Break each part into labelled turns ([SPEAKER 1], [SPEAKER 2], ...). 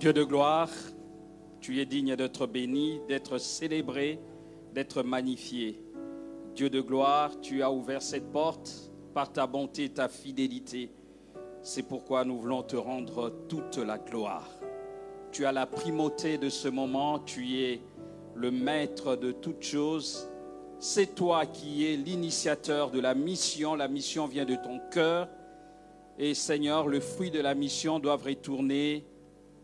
[SPEAKER 1] Dieu de gloire, tu es digne d'être béni, d'être célébré, d'être magnifié. Dieu de gloire, tu as ouvert cette porte par ta bonté ta fidélité. C'est pourquoi nous voulons te rendre toute la gloire. Tu as la primauté de ce moment, tu es le maître de toutes choses. C'est toi qui es l'initiateur de la mission. La mission vient de ton cœur. Et Seigneur, le fruit de la mission doit retourner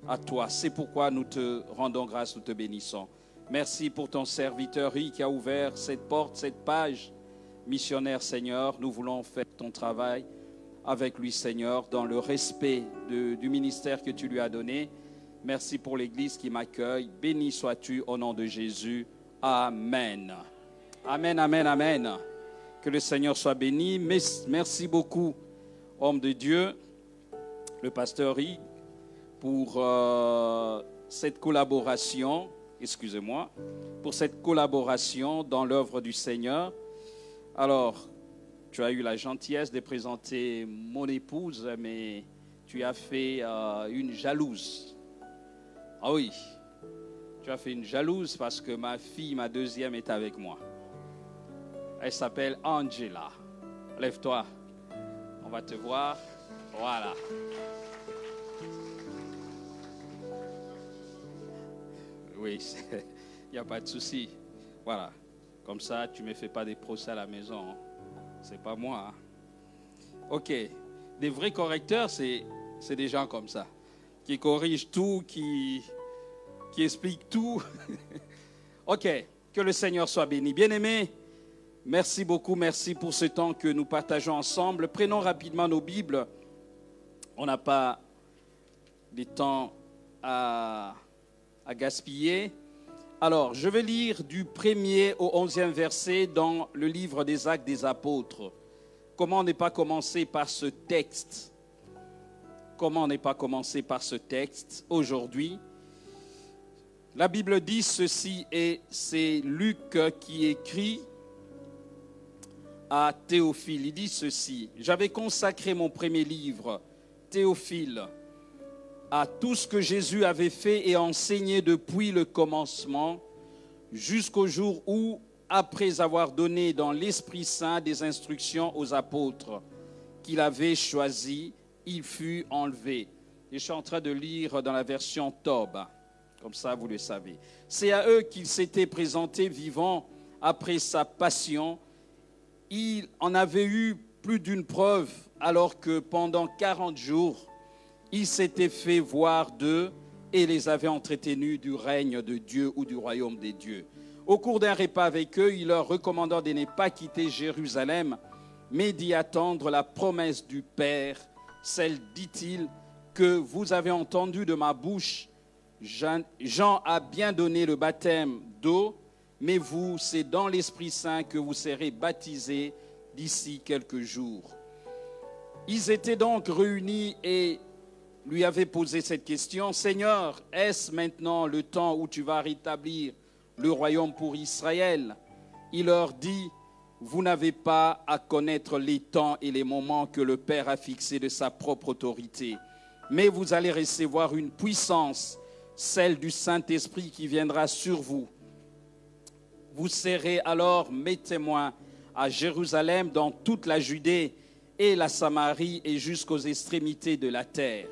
[SPEAKER 1] à toi. C'est pourquoi nous te rendons grâce, nous te bénissons. Merci pour ton serviteur qui a ouvert cette porte, cette page missionnaire, Seigneur. Nous voulons faire ton travail avec lui, Seigneur, dans le respect du ministère que tu lui as donné. Merci pour l'Église qui m'accueille. Béni sois-tu au nom de Jésus. Amen. Amen, amen, amen. Que le Seigneur soit béni. Merci beaucoup, homme de Dieu, le pasteur Rick pour euh, cette collaboration, excusez-moi, pour cette collaboration dans l'œuvre du Seigneur. Alors, tu as eu la gentillesse de présenter mon épouse, mais tu as fait euh, une jalouse. Ah oui, tu as fait une jalouse parce que ma fille, ma deuxième, est avec moi. Elle s'appelle Angela. Lève-toi, on va te voir. Voilà. Oui, il n'y a pas de souci. Voilà. Comme ça, tu ne me fais pas des procès à la maison. Hein. C'est pas moi. Hein. Ok. Des vrais correcteurs, c'est, des gens comme ça. Qui corrigent tout, qui, qui expliquent tout. ok. Que le Seigneur soit béni. Bien-aimés, merci beaucoup. Merci pour ce temps que nous partageons ensemble. Prenons rapidement nos Bibles. On n'a pas de temps à à gaspiller. Alors, je vais lire du premier au onzième verset dans le livre des Actes des Apôtres. Comment n'est pas commencé par ce texte? Comment n'est pas commencé par ce texte aujourd'hui? La Bible dit ceci et c'est Luc qui écrit à Théophile. Il dit ceci, j'avais consacré mon premier livre, Théophile, à tout ce que Jésus avait fait et enseigné depuis le commencement jusqu'au jour où, après avoir donné dans l'Esprit Saint des instructions aux apôtres qu'il avait choisis, il fut enlevé. Et je suis en train de lire dans la version Tob, comme ça vous le savez. C'est à eux qu'il s'était présenté vivant après sa passion. Il en avait eu plus d'une preuve alors que pendant 40 jours, il s'était fait voir d'eux et les avait entretenus du règne de Dieu ou du royaume des dieux. Au cours d'un repas avec eux, il leur recommanda de ne pas quitter Jérusalem, mais d'y attendre la promesse du Père, celle, dit-il, que vous avez entendue de ma bouche. Jean a bien donné le baptême d'eau, mais vous, c'est dans l'Esprit Saint que vous serez baptisés d'ici quelques jours. Ils étaient donc réunis et lui avait posé cette question, Seigneur, est-ce maintenant le temps où tu vas rétablir le royaume pour Israël? Il leur dit, vous n'avez pas à connaître les temps et les moments que le Père a fixés de sa propre autorité, mais vous allez recevoir une puissance, celle du Saint-Esprit qui viendra sur vous. Vous serez alors mes témoins à Jérusalem, dans toute la Judée et la Samarie et jusqu'aux extrémités de la terre.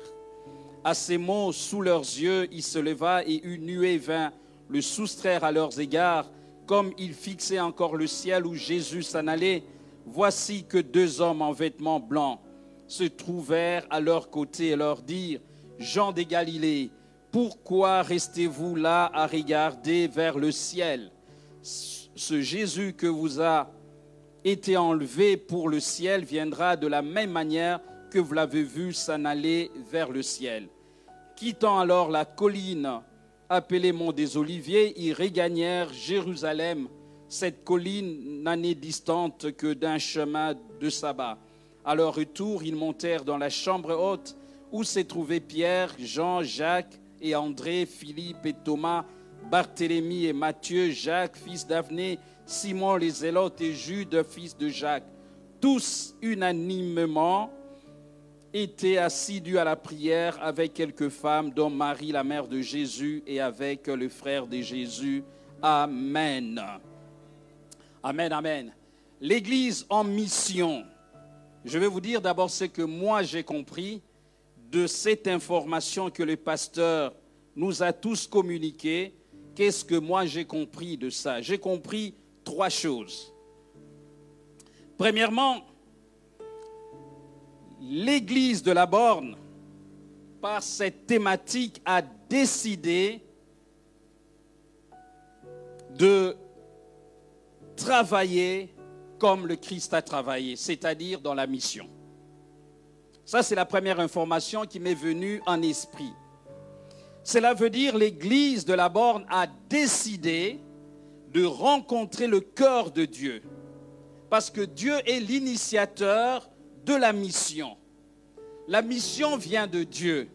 [SPEAKER 1] À ces mots, sous leurs yeux, il se leva et une nuée vint le soustraire à leurs égards, comme il fixait encore le ciel où Jésus s'en allait voici que deux hommes en vêtements blancs se trouvèrent à leur côté et leur dirent, Jean des Galilées, pourquoi restez-vous là à regarder vers le ciel? Ce Jésus que vous a été enlevé pour le ciel viendra de la même manière que vous l'avez vu s'en aller vers le ciel. Quittant alors la colline appelée Mont des Oliviers, ils regagnèrent Jérusalem. Cette colline est distante que d'un chemin de sabbat. À leur retour, ils montèrent dans la chambre haute où se trouvaient Pierre, Jean, Jacques et André, Philippe et Thomas, Barthélemy et Matthieu, Jacques, fils d'Avné, Simon les Zélotes et Jude, fils de Jacques. Tous unanimement étaient assidus à la prière avec quelques femmes, dont Marie, la mère de Jésus, et avec le frère de Jésus. Amen. Amen, amen. L'Église en mission. Je vais vous dire d'abord ce que moi j'ai compris de cette information que le pasteur nous a tous communiquée. Qu'est-ce que moi j'ai compris de ça? J'ai compris trois choses. Premièrement, l'Église de la Borne, par cette thématique, a décidé de travailler comme le Christ a travaillé, c'est-à-dire dans la mission. Ça, c'est la première information qui m'est venue en esprit. Cela veut dire l'Église de la Borne a décidé de rencontrer le cœur de Dieu. Parce que Dieu est l'initiateur de la mission. La mission vient de Dieu.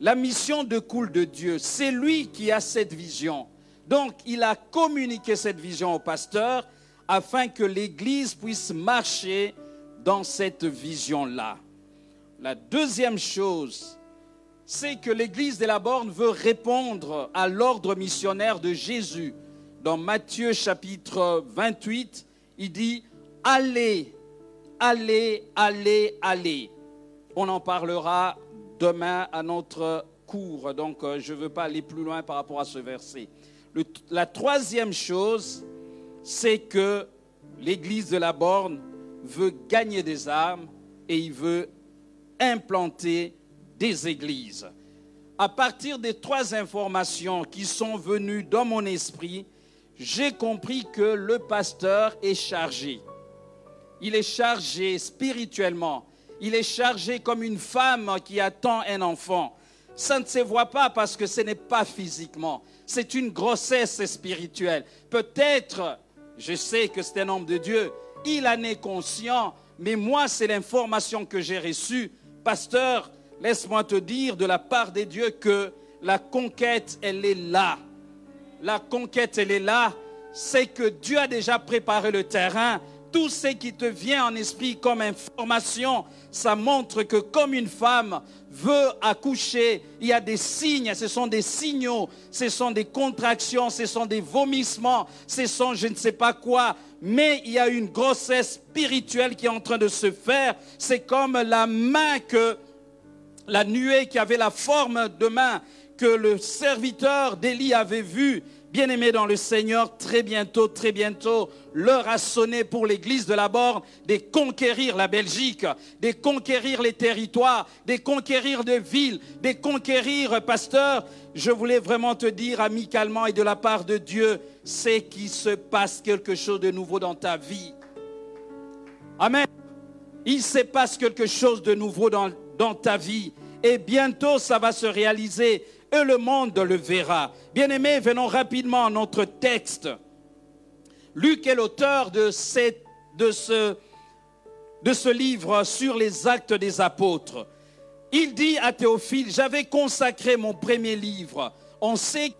[SPEAKER 1] La mission découle de Dieu. C'est lui qui a cette vision. Donc, il a communiqué cette vision au pasteur afin que l'Église puisse marcher dans cette vision-là. La deuxième chose, c'est que l'Église de la Borne veut répondre à l'ordre missionnaire de Jésus. Dans Matthieu chapitre 28, il dit, allez, allez, allez, allez. On en parlera demain à notre cours, donc euh, je ne veux pas aller plus loin par rapport à ce verset. la troisième chose, c'est que l'Église de la Borne veut gagner des âmes et il veut implanter des églises. À partir des trois informations qui sont venues dans mon esprit, j'ai compris que le pasteur est chargé. Il est chargé spirituellement. Il est chargé comme une femme qui attend un enfant. Ça ne se voit pas parce que ce n'est pas physiquement. C'est une grossesse spirituelle. Peut-être, je sais que c'est un homme de Dieu, il en est conscient, mais moi, c'est l'information que j'ai reçue Pasteur, laisse-moi te dire de la part des dieux que la conquête, elle est là. La conquête, elle est là. C'est que Dieu a déjà préparé le terrain. Tout ce qui te vient en esprit comme information, ça montre que comme une femme veut accoucher, il y a des signes, ce sont des signaux, ce sont des contractions, ce sont des vomissements, ce sont je ne sais pas quoi, mais il y a une grossesse spirituelle qui est en train de se faire. C'est comme la main que, la nuée qui avait la forme de main que le serviteur d'Élie avait vue. Bien-aimé dans le Seigneur, très bientôt, très bientôt, l'heure a sonné pour l'église de la Borne de conquérir la Belgique, de conquérir les territoires, de conquérir des villes, de conquérir, pasteur. Je voulais vraiment te dire amicalement et de la part de Dieu, c'est qu'il se passe quelque chose de nouveau dans ta vie. Amen. Il se passe quelque chose de nouveau dans, dans ta vie. Et bientôt, ça va se réaliser et le monde le verra. Bien-aimés, venons rapidement à notre texte. Luc est l'auteur de, ce, de ce livre sur les actes des apôtres. Il dit à Théophile, j'avais consacré mon premier livre. On sait que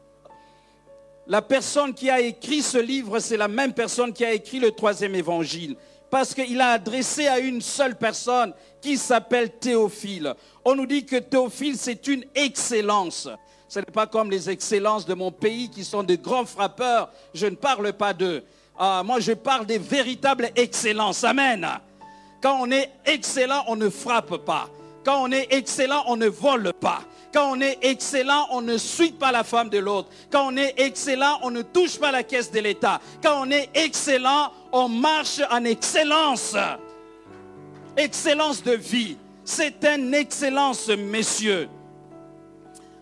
[SPEAKER 1] la personne qui a écrit ce livre, c'est la même personne qui a écrit le troisième évangile. Parce qu'il a adressé à une seule personne qui s'appelle Théophile. On nous dit que Théophile, c'est une excellence. Ce n'est pas comme les excellences de mon pays qui sont de grands frappeurs. Je ne parle pas d'eux. Ah, moi, je parle des véritables excellences. Amen. Quand on est excellent, on ne frappe pas. Quand on est excellent, on ne vole pas. Quand on est excellent, on ne suit pas la femme de l'autre. Quand on est excellent, on ne touche pas la caisse de l'État. Quand on est excellent, on marche en excellence. Excellence de vie. C'est une excellence, messieurs.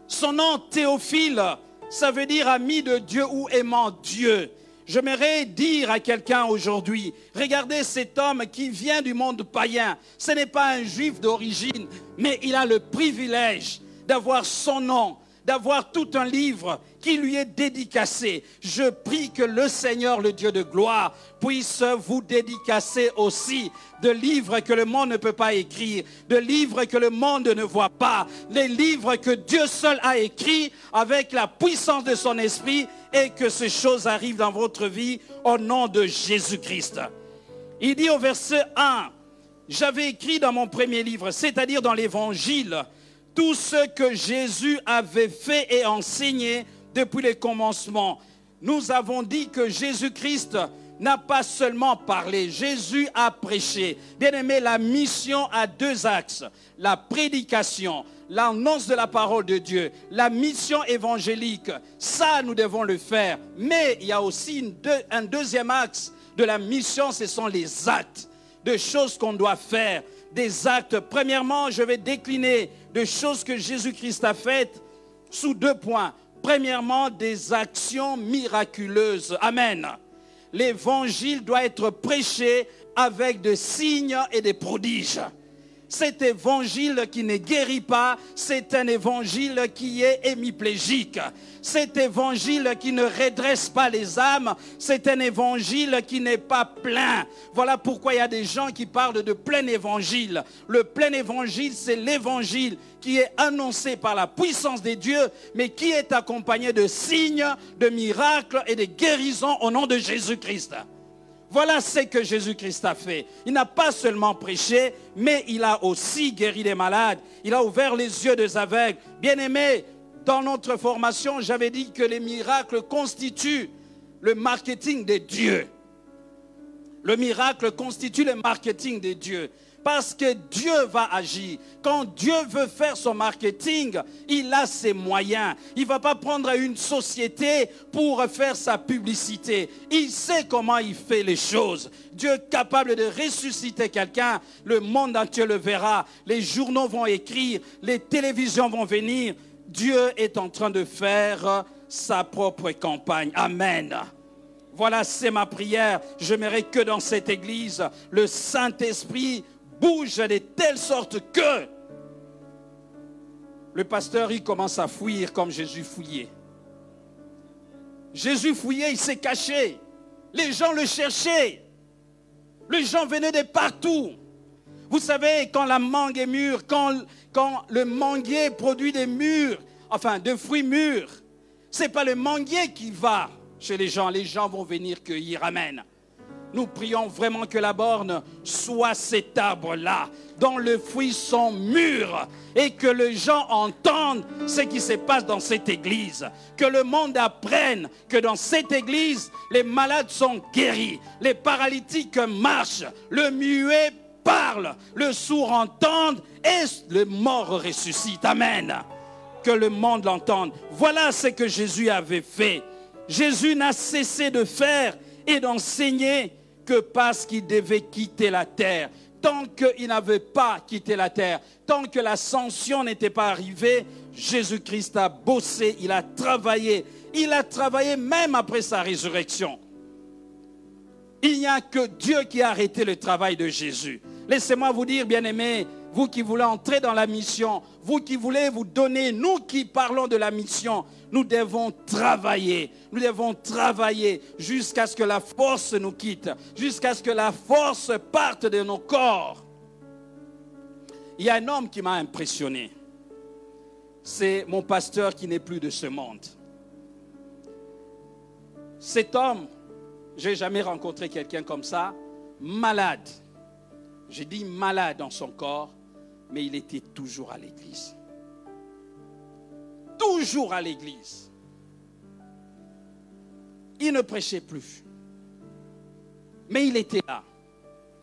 [SPEAKER 1] Son nom Théophile, ça veut dire ami de Dieu ou aimant Dieu. J'aimerais dire à quelqu'un aujourd'hui, regardez cet homme qui vient du monde païen. Ce n'est pas un juif d'origine, mais il a le privilège d'avoir son nom, d'avoir tout un livre qui lui est dédicacé. Je prie que le Seigneur, le Dieu de gloire, puisse vous dédicacer aussi de livres que le monde ne peut pas écrire, de livres que le monde ne voit pas, les livres que Dieu seul a écrits avec la puissance de son esprit et que ces choses arrivent dans votre vie au nom de Jésus-Christ. Il dit au verset 1, j'avais écrit dans mon premier livre, c'est-à-dire dans l'évangile, tout ce que Jésus avait fait et enseigné depuis les commencements. Nous avons dit que Jésus-Christ n'a pas seulement parlé, Jésus a prêché. Bien aimé, la mission a deux axes. La prédication, l'annonce de la parole de Dieu, la mission évangélique, ça nous devons le faire. Mais il y a aussi un deuxième axe de la mission, ce sont les actes, de choses qu'on doit faire, des actes. Premièrement, je vais décliner de choses que Jésus-Christ a faites sous deux points. Premièrement, des actions miraculeuses. Amen. L'évangile doit être prêché avec des signes et des prodiges. Cet évangile qui ne guérit pas, c'est un évangile qui est hémiplégique. Cet évangile qui ne redresse pas les âmes, c'est un évangile qui n'est pas plein. Voilà pourquoi il y a des gens qui parlent de plein évangile. Le plein évangile, c'est l'évangile qui est annoncé par la puissance des dieux, mais qui est accompagné de signes, de miracles et de guérisons au nom de Jésus-Christ. Voilà ce que Jésus-Christ a fait. Il n'a pas seulement prêché, mais il a aussi guéri des malades. Il a ouvert les yeux des aveugles. Bien aimé, dans notre formation, j'avais dit que les miracles constituent le marketing des dieux. Le miracle constitue le marketing des dieux. Parce que Dieu va agir. Quand Dieu veut faire son marketing, il a ses moyens. Il ne va pas prendre une société pour faire sa publicité. Il sait comment il fait les choses. Dieu est capable de ressusciter quelqu'un. Le monde entier le verra. Les journaux vont écrire. Les télévisions vont venir. Dieu est en train de faire sa propre campagne. Amen. Voilà, c'est ma prière. J'aimerais que dans cette église, le Saint-Esprit bouge de telle sorte que le pasteur, il commence à fuir comme Jésus fouillait. Jésus fouillait, il s'est caché. Les gens le cherchaient. Les gens venaient de partout. Vous savez, quand la mangue est mûre, quand, quand le manguier produit des mûres, enfin, de fruits mûrs, ce n'est pas le manguier qui va chez les gens. Les gens vont venir cueillir. Amen. Nous prions vraiment que la borne soit cet arbre-là, dont les fruits sont mûrs, et que les gens entendent ce qui se passe dans cette église. Que le monde apprenne que dans cette église, les malades sont guéris, les paralytiques marchent, le muet parle, le sourd entend et le mort ressuscite. Amen. Que le monde l'entende. Voilà ce que Jésus avait fait. Jésus n'a cessé de faire et d'enseigner que parce qu'il devait quitter la terre. Tant qu'il n'avait pas quitté la terre, tant que l'ascension n'était pas arrivée, Jésus-Christ a bossé, il a travaillé. Il a travaillé même après sa résurrection. Il n'y a que Dieu qui a arrêté le travail de Jésus. Laissez-moi vous dire, bien-aimés, vous qui voulez entrer dans la mission, vous qui voulez vous donner, nous qui parlons de la mission, nous devons travailler. Nous devons travailler jusqu'à ce que la force nous quitte, jusqu'à ce que la force parte de nos corps. Il y a un homme qui m'a impressionné. C'est mon pasteur qui n'est plus de ce monde. Cet homme, je n'ai jamais rencontré quelqu'un comme ça, malade. J'ai dit malade dans son corps, mais il était toujours à l'église. Toujours à l'église. Il ne prêchait plus. Mais il était là.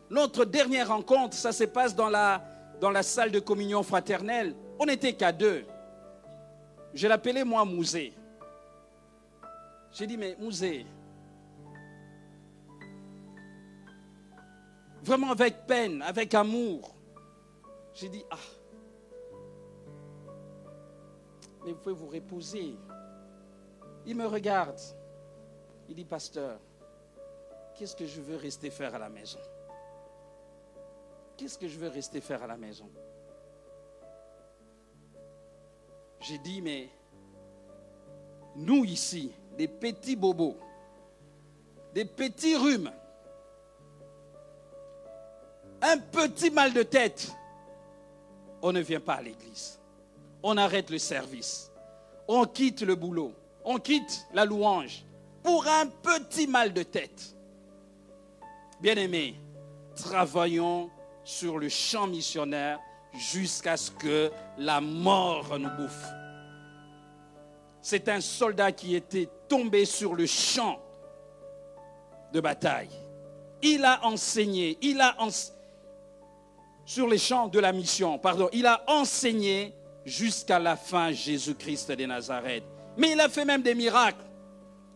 [SPEAKER 1] Notre dernière rencontre, ça se passe dans la, salle de communion fraternelle. On n'était qu'à deux. Je l'appelais moi Mouzé. J'ai dit, mais Mouzé, vraiment avec peine, avec amour, j'ai dit, ah, mais vous pouvez vous reposer. Il me regarde. Il dit, pasteur, qu'est-ce que je veux rester faire à la maison? Qu'est-ce que je veux rester faire à la maison? J'ai dit, mais nous ici, des petits bobos, des petits rhumes, un petit mal de tête, on ne vient pas à l'église. On arrête le service. On quitte le boulot. On quitte la louange pour un petit mal de tête. Bien-aimés, travaillons sur le champ missionnaire jusqu'à ce que la mort nous bouffe. C'est un soldat qui était tombé sur le champ de bataille. Il a enseigné, il a sur les champs de la mission, pardon, il a enseigné jusqu'à la fin Jésus-Christ de Nazareth. Mais il a fait même des miracles.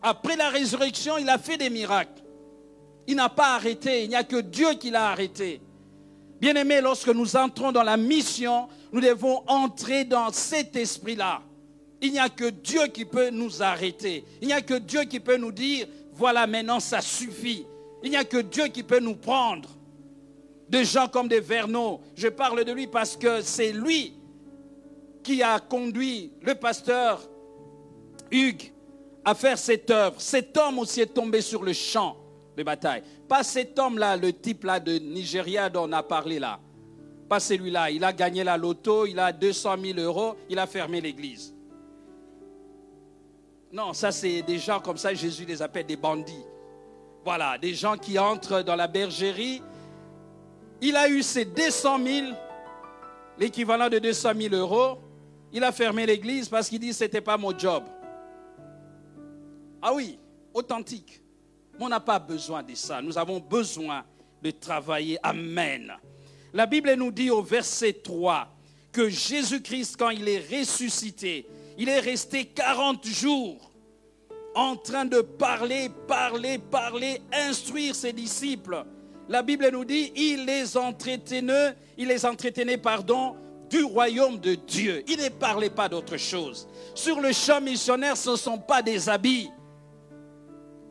[SPEAKER 1] Après la résurrection, il a fait des miracles. Il n'a pas arrêté, il n'y a que Dieu qui l'a arrêté. Bien-aimés, lorsque nous entrons dans la mission, nous devons entrer dans cet esprit-là. Il n'y a que Dieu qui peut nous arrêter. Il n'y a que Dieu qui peut nous dire, voilà maintenant ça suffit. Il n'y a que Dieu qui peut nous prendre. Des gens comme des Verneaux, je parle de lui parce que c'est lui qui a conduit le pasteur Hugues à faire cette œuvre. Cet homme aussi est tombé sur le champ de bataille. Pas cet homme-là, le type-là de Nigeria dont on a parlé là. Pas celui-là. Il a gagné la loto, il a 200 000 euros, il a fermé l'église. Non, ça c'est des gens comme ça, Jésus les appelle des bandits. Voilà, des gens qui entrent dans la bergerie. Il a eu ses 200 000, l'équivalent de 200 000 euros. Il a fermé l'église parce qu'il dit ce n'était pas mon job. Ah oui, authentique. on n'a pas besoin de ça. Nous avons besoin de travailler. Amen. La Bible nous dit au verset 3 que Jésus-Christ, quand il est ressuscité, il est resté 40 jours en train de parler, parler, parler, instruire ses disciples. La Bible nous dit, il les entretenait, il les entretenait, pardon, du royaume de Dieu. Il ne parlait pas d'autre chose. Sur le champ missionnaire, ce ne sont pas des habits.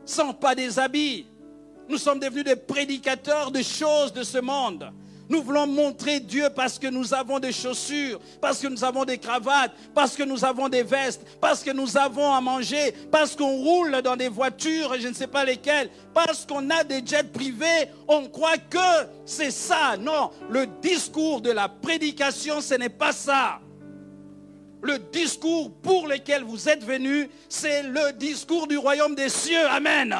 [SPEAKER 1] Ce ne sont pas des habits. Nous sommes devenus des prédicateurs de choses de ce monde. Nous voulons montrer Dieu parce que nous avons des chaussures, parce que nous avons des cravates, parce que nous avons des vestes, parce que nous avons à manger, parce qu'on roule dans des voitures, je ne sais pas lesquelles, parce qu'on a des jets privés. On croit que c'est ça. Non, le discours de la prédication, ce n'est pas ça. Le discours pour lequel vous êtes venus, c'est le discours du royaume des cieux. Amen.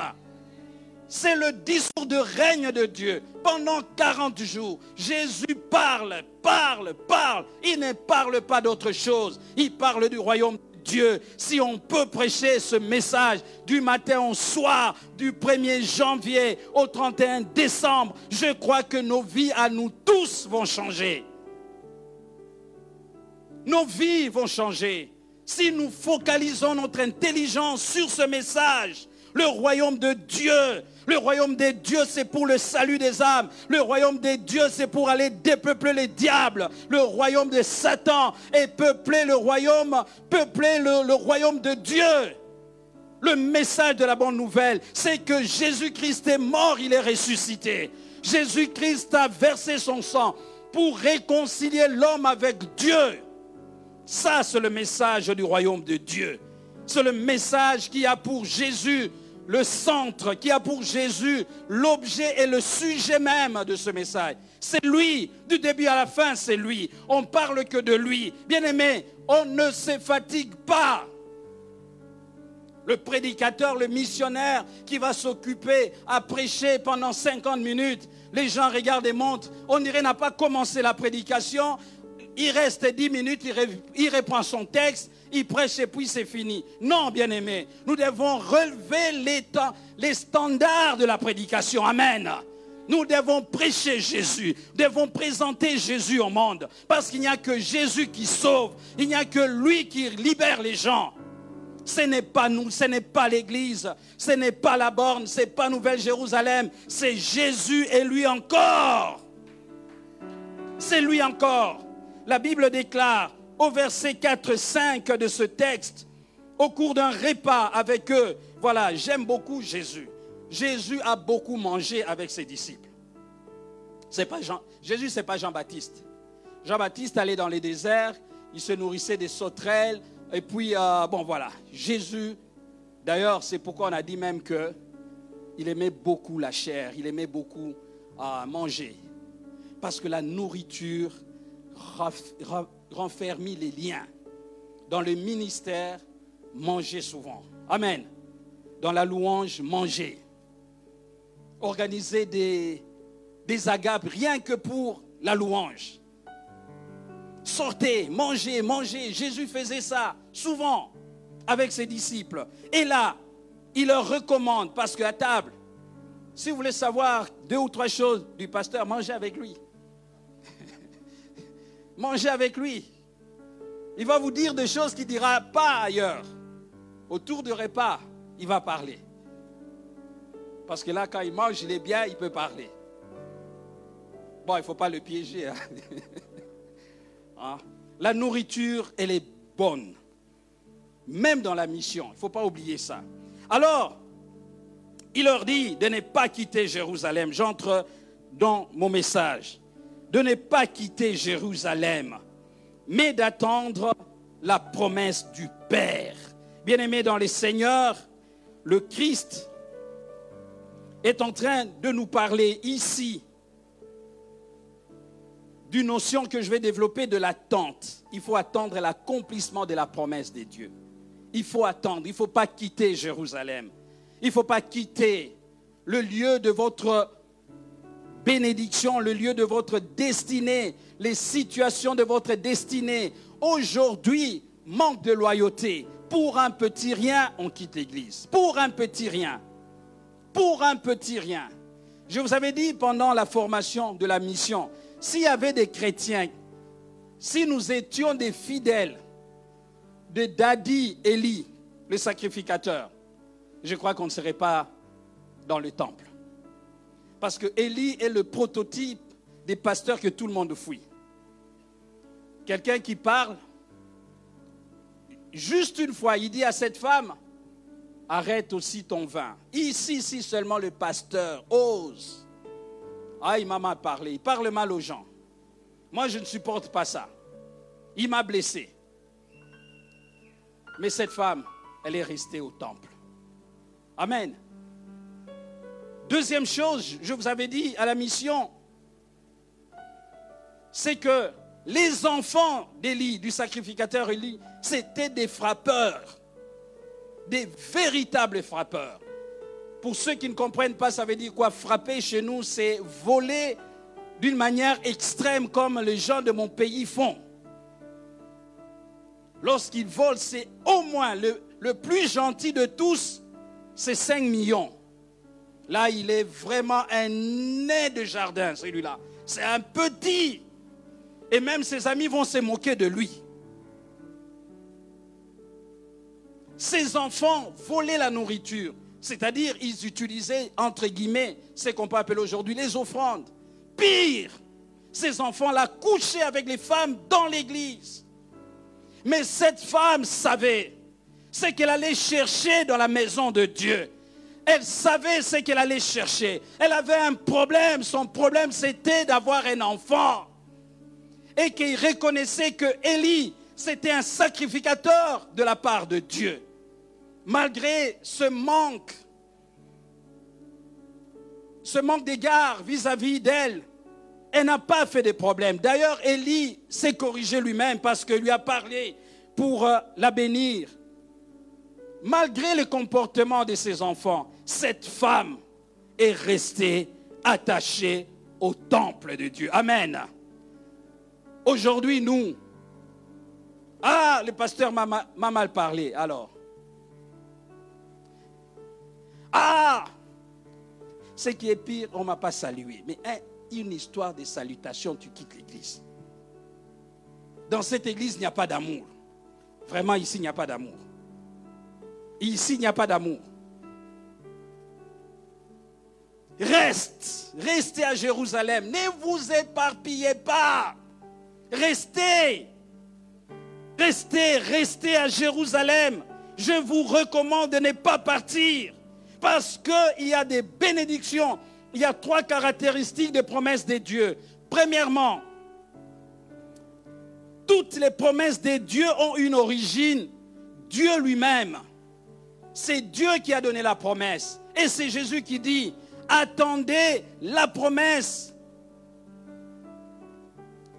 [SPEAKER 1] C'est le discours de règne de Dieu. Pendant 40 jours, Jésus parle, parle, parle. Il ne parle pas d'autre chose. Il parle du royaume de Dieu. Si on peut prêcher ce message du matin au soir, du 1er janvier au 31 décembre, je crois que nos vies à nous tous vont changer. Nos vies vont changer. Si nous focalisons notre intelligence sur ce message, le royaume de Dieu, le royaume des dieux, c'est pour le salut des âmes. Le royaume des dieux, c'est pour aller dépeupler les diables. Le royaume de Satan est peuplé le royaume, peupler le, le royaume de Dieu. Le message de la bonne nouvelle, c'est que Jésus-Christ est mort, il est ressuscité. Jésus-Christ a versé son sang pour réconcilier l'homme avec Dieu. Ça, c'est le message du royaume de Dieu. C'est le message qui a pour Jésus le centre, qui a pour Jésus l'objet et le sujet même de ce message. C'est lui, du début à la fin, c'est lui. On parle que de lui. Bien aimé, on ne se fatigue pas. Le prédicateur, le missionnaire qui va s'occuper à prêcher pendant 50 minutes, les gens regardent et montent. On dirait n'a pas commencé la prédication. Il reste 10 minutes, il reprend son texte, il prêche et puis c'est fini. Non, bien-aimés, nous devons relever les, standards de la prédication. Amen. Nous devons prêcher Jésus, nous devons présenter Jésus au monde, parce qu'il n'y a que Jésus qui sauve, il n'y a que lui qui libère les gens. Ce n'est pas nous, ce n'est pas l'Église, ce n'est pas la borne, ce n'est pas Nouvelle-Jérusalem, c'est Jésus et lui encore. C'est lui encore. La Bible déclare au verset 4, 5 de ce texte, au cours d'un repas avec eux, voilà, j'aime beaucoup Jésus. Jésus a beaucoup mangé avec ses disciples. C'est pas Jean, Jésus, c'est pas Jean-Baptiste. Jean-Baptiste allait dans les déserts, il se nourrissait des sauterelles, et puis, euh, bon voilà, Jésus, d'ailleurs, c'est pourquoi on a dit même que il aimait beaucoup la chair, il aimait beaucoup euh, manger. Parce que la nourriture renfermit les liens. Dans le ministère, manger souvent. Amen. Dans la louange, manger. Organiser des, des agapes rien que pour la louange. Sortez, mangez, mangez. Jésus faisait ça souvent avec ses disciples. Et là, il leur recommande, parce qu'à table, si vous voulez savoir deux ou trois choses du pasteur, mangez avec lui. Mangez avec lui. Il va vous dire des choses qu'il ne dira pas ailleurs. Autour du repas, il va parler. Parce que là, quand il mange, il est bien, il peut parler. Bon, il ne faut pas le piéger. Hein. Hein? La nourriture, elle est bonne. Même dans la mission. Il ne faut pas oublier ça. Alors, il leur dit de ne pas quitter Jérusalem. J'entre dans mon message. De ne pas quitter Jérusalem, mais d'attendre la promesse du Père. Bien-aimés dans les seigneurs, le Christ est en train de nous parler ici d'une notion que je vais développer de l'attente. Il faut attendre l'accomplissement de la promesse de Dieu. Il faut attendre, il ne faut pas quitter Jérusalem. Il ne faut pas quitter le lieu de votre bénédiction, le lieu de votre destinée, les situations de votre destinée. Aujourd'hui, manque de loyauté. Pour un petit rien, on quitte l'Église. Pour un petit rien. Pour un petit rien. Je vous avais dit pendant la formation de la mission, s'il y avait des chrétiens, si nous étions des fidèles de Daddy Eli, le sacrificateur, je crois qu'on ne serait pas dans le temple. Parce que Élie est le prototype des pasteurs que tout le monde fouille. Quelqu'un qui parle, juste une fois, il dit à cette femme, arrête aussi ton vin. Ici, si seulement le pasteur ose ah, il m'a mal parlé. Il parle mal aux gens. Moi, je ne supporte pas ça. Il m'a blessé. Mais cette femme, elle est restée au temple. Amen. Deuxième chose, je vous avais dit à la mission, c'est que les enfants d'Élie, du sacrificateur Élie, c'était des frappeurs, des véritables frappeurs. Pour ceux qui ne comprennent pas, ça veut dire quoi? Frapper chez nous, c'est voler d'une manière extrême comme les gens de mon pays font. Lorsqu'ils volent, c'est au moins le, le plus gentil de tous, c'est 5 millions. Là, il est vraiment un nez de jardin, celui-là. C'est un petit. Et même ses amis vont se moquer de lui. Ses enfants volaient la nourriture. C'est-à-dire, ils utilisaient, entre guillemets, ce qu'on peut appeler aujourd'hui les offrandes. Pire, ces enfants-là couchaient avec les femmes dans l'église. Mais cette femme savait ce qu'elle allait chercher dans la maison de Dieu. Elle savait ce qu'elle allait chercher. Elle avait un problème. Son problème, c'était d'avoir un enfant. Et qu'il reconnaissait que Élie, c'était un sacrificateur de la part de Dieu malgré ce manque, ce manque d'égard vis-à-vis d'elle, elle n'a pas fait de problème. D'ailleurs, Élie s'est corrigé lui-même parce que lui a parlé pour euh, la bénir. Malgré le comportement de ses enfants, cette femme est restée attachée au temple de Dieu. Amen. Aujourd'hui, nous, ah, le pasteur m'a mal parlé. Alors, Ah Ce qui est pire, on ne m'a pas salué. Mais hein, une histoire de salutation, tu quittes l'église. Dans cette église, il n'y a pas d'amour. Vraiment, ici, il n'y a pas d'amour. Ici, il n'y a pas d'amour. Reste, restez à Jérusalem. Ne vous éparpillez pas. Restez. Restez, restez à Jérusalem. Je vous recommande de ne pas partir. Parce qu'il y a des bénédictions. Il y a trois caractéristiques des promesses de Dieu. Premièrement, toutes les promesses de Dieu ont une origine. Dieu lui-même. C'est Dieu qui a donné la promesse. Et c'est Jésus qui dit, attendez la promesse.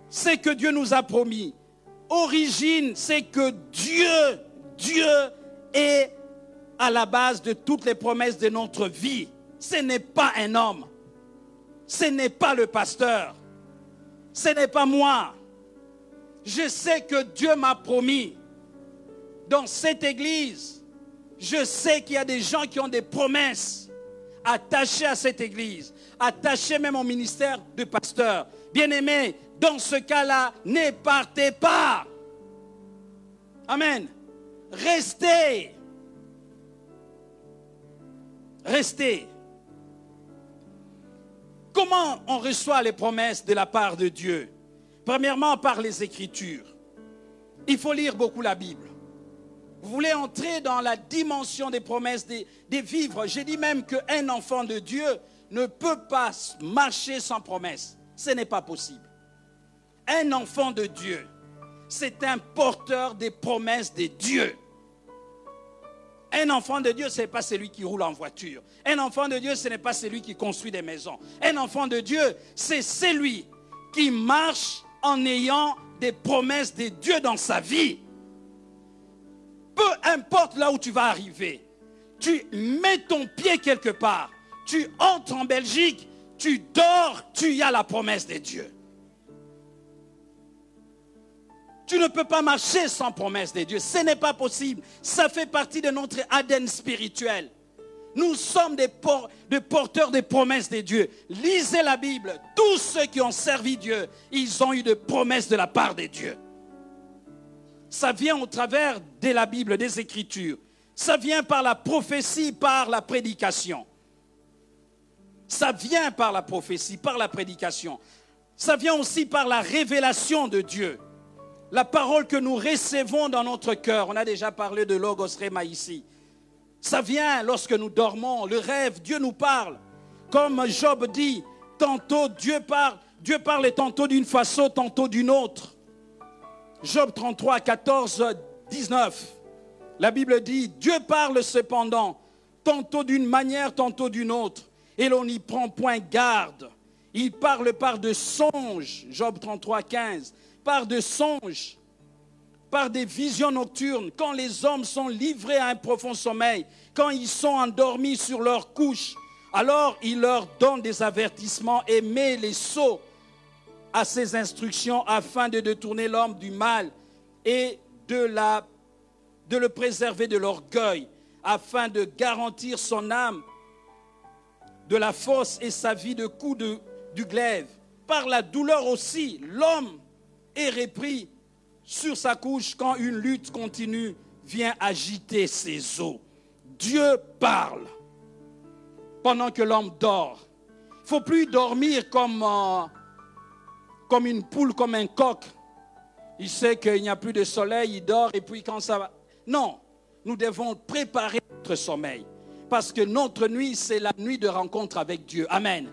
[SPEAKER 1] C'est que Dieu nous a promis. Origine, c'est que Dieu, Dieu est à la base de toutes les promesses de notre vie. Ce n'est pas un homme. Ce n'est pas le pasteur. Ce n'est pas moi. Je sais que Dieu m'a promis dans cette église. Je sais qu'il y a des gens qui ont des promesses attachées à cette église, attachées même au ministère de pasteur. Bien-aimés, dans ce cas-là, ne partez pas. Amen. Restez. Restez. Comment on reçoit les promesses de la part de Dieu? Premièrement, par les Écritures. Il faut lire beaucoup la Bible. Vous voulez entrer dans la dimension des promesses, des, vivres. J'ai dit même qu'un enfant de Dieu ne peut pas marcher sans promesse. Ce n'est pas possible. Un enfant de Dieu, c'est un porteur des promesses de Dieu. Un enfant de Dieu, ce n'est pas celui qui roule en voiture. Un enfant de Dieu, ce n'est pas celui qui construit des maisons. Un enfant de Dieu, c'est celui qui marche en ayant des promesses de Dieu dans sa vie. Peu importe là où tu vas arriver, tu mets ton pied quelque part, tu entres en Belgique, tu dors, tu y as la promesse de Dieu. Tu ne peux pas marcher sans promesse de Dieu. Ce n'est pas possible. Ça fait partie de notre ADN spirituel. Nous sommes des, porteurs des promesses de Dieu. Lisez la Bible. Tous ceux qui ont servi Dieu, ils ont eu des promesses de la part de Dieu. Ça vient au travers de la Bible, des Écritures. Ça vient par la prophétie, par la prédication. Ça vient par la prophétie, par la prédication. Ça vient aussi par la révélation de Dieu. La parole que nous recevons dans notre cœur, on a déjà parlé de Logos Rema ici. Ça vient lorsque nous dormons, le rêve, Dieu nous parle. Comme Job dit, tantôt Dieu parle, Dieu parle tantôt d'une façon, tantôt d'une autre. Job 33, 14, 19. La Bible dit, Dieu parle cependant, tantôt d'une manière, tantôt d'une autre, et l'on n'y prend point garde. Il parle par de songes, Job 33, 15 par de songes, par des visions nocturnes, quand les hommes sont livrés à un profond sommeil, quand ils sont endormis sur leur couche, alors il leur donne des avertissements et met les sceaux à ses instructions afin de détourner l'homme du mal et de, la, de le préserver de l'orgueil, afin de garantir son âme de la force et sa vie de coup de, du glaive. Par la douleur aussi, l'homme est repris sur sa couche quand une lutte continue vient agiter ses os. Dieu parle pendant que l'homme dort. Il faut plus dormir comme, comme une poule, comme un coq. Il sait qu'il n'y a plus de soleil, il dort et puis quand ça va... Non, nous devons préparer notre sommeil. Parce que notre nuit, c'est la nuit de rencontre avec Dieu. Amen.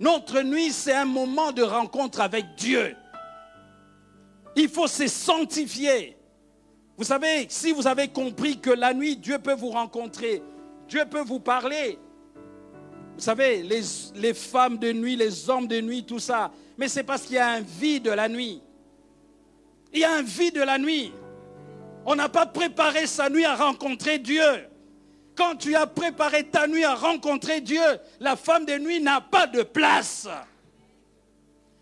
[SPEAKER 1] Notre nuit, c'est un moment de rencontre avec Dieu. Il faut se sanctifier. Vous savez, si vous avez compris que la nuit, Dieu peut vous rencontrer, Dieu peut vous parler. Vous savez, les, femmes de nuit, les hommes de nuit, tout ça. Mais c'est parce qu'il y a un vide de la nuit. Il y a un vide de la nuit. On n'a pas préparé sa nuit à rencontrer Dieu. Quand tu as préparé ta nuit à rencontrer Dieu, la femme de nuit n'a pas de place.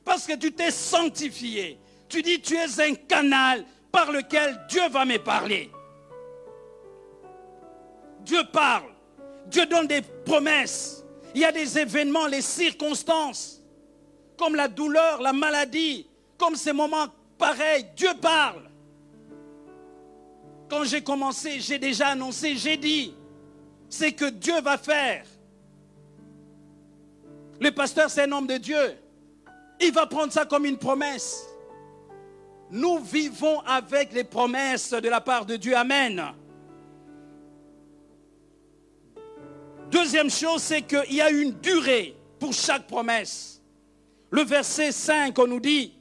[SPEAKER 1] Parce que tu t'es sanctifié. Tu dis, tu es un canal par lequel Dieu va me parler. Dieu parle. Dieu donne des promesses. Il y a des événements, les circonstances, comme la douleur, la maladie, comme ces moments pareils. Dieu parle. Quand j'ai commencé, j'ai déjà annoncé, j'ai dit, c'est que Dieu va faire. Le pasteur, c'est un homme de Dieu. Il va prendre ça comme une promesse. Nous vivons avec les promesses de la part de Dieu. Amen. Deuxième chose, c'est qu'il y a une durée pour chaque promesse. Le verset 5, on nous dit,